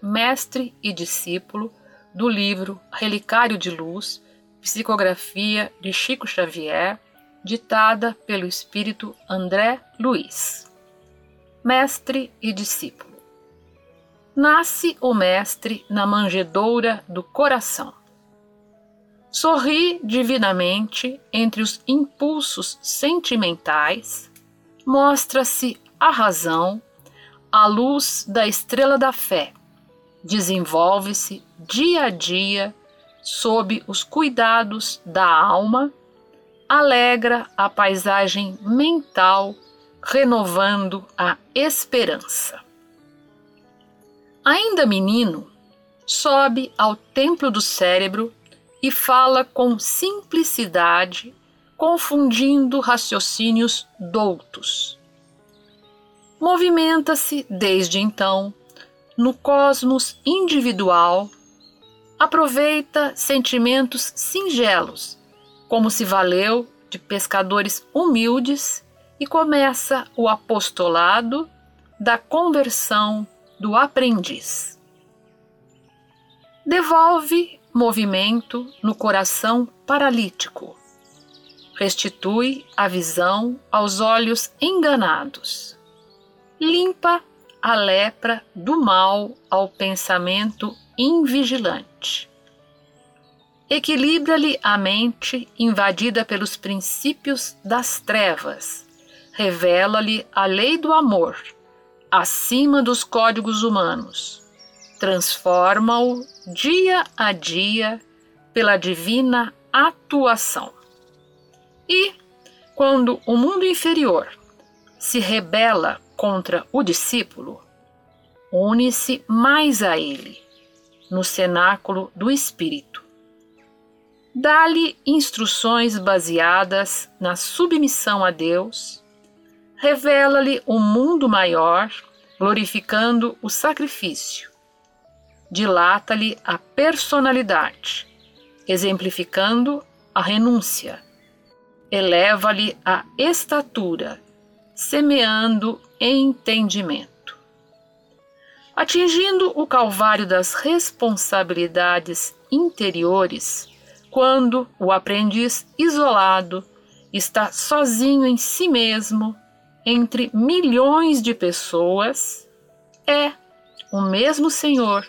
Mestre e Discípulo do livro Relicário de Luz, psicografia de Chico Xavier, ditada pelo espírito André Luiz. Mestre e Discípulo. Nasce o Mestre na manjedoura do coração. Sorri divinamente entre os impulsos sentimentais, mostra-se a razão, a luz da estrela da fé, desenvolve-se dia a dia sob os cuidados da alma, alegra a paisagem mental, renovando a esperança. Ainda menino, sobe ao templo do cérebro e fala com simplicidade, confundindo raciocínios doutos. Movimenta-se desde então no cosmos individual, aproveita sentimentos singelos, como se valeu de pescadores humildes e começa o apostolado da conversão do aprendiz. Devolve movimento no coração paralítico. Restitui a visão aos olhos enganados. Limpa a lepra do mal ao pensamento invigilante. Equilibra-lhe a mente invadida pelos princípios das trevas. Revela-lhe a lei do amor, acima dos códigos humanos. Transforma-o dia a dia pela divina atuação. E, quando o mundo inferior se rebela contra o discípulo, une-se mais a ele, no cenáculo do Espírito. Dá-lhe instruções baseadas na submissão a Deus, revela-lhe o um mundo maior, glorificando o sacrifício, dilata-lhe a personalidade, exemplificando a renúncia, eleva-lhe a estatura, semeando entendimento. Atingindo o calvário das responsabilidades interiores, quando o aprendiz isolado está sozinho em si mesmo, entre milhões de pessoas, é o mesmo Senhor,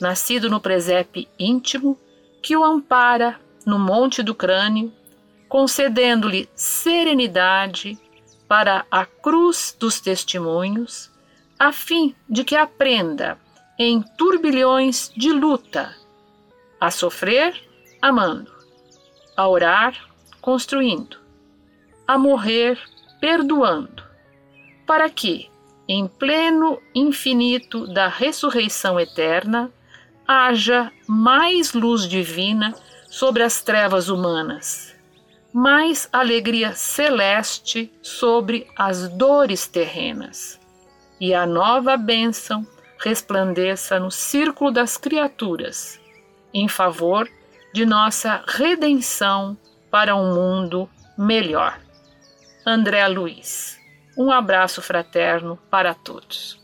nascido no presépio íntimo, que o ampara no monte do crânio, concedendo-lhe serenidade para a cruz dos testemunhos, a fim de que aprenda em turbilhões de luta a sofrer amando, a orar construindo, a morrer perdoando, para que, em pleno infinito da ressurreição eterna, haja mais luz divina sobre as trevas humanas mais alegria celeste sobre as dores terrenas, e a nova bênção resplandeça no círculo das criaturas, em favor de nossa redenção para um mundo melhor. André Luiz. Um abraço fraterno para todos.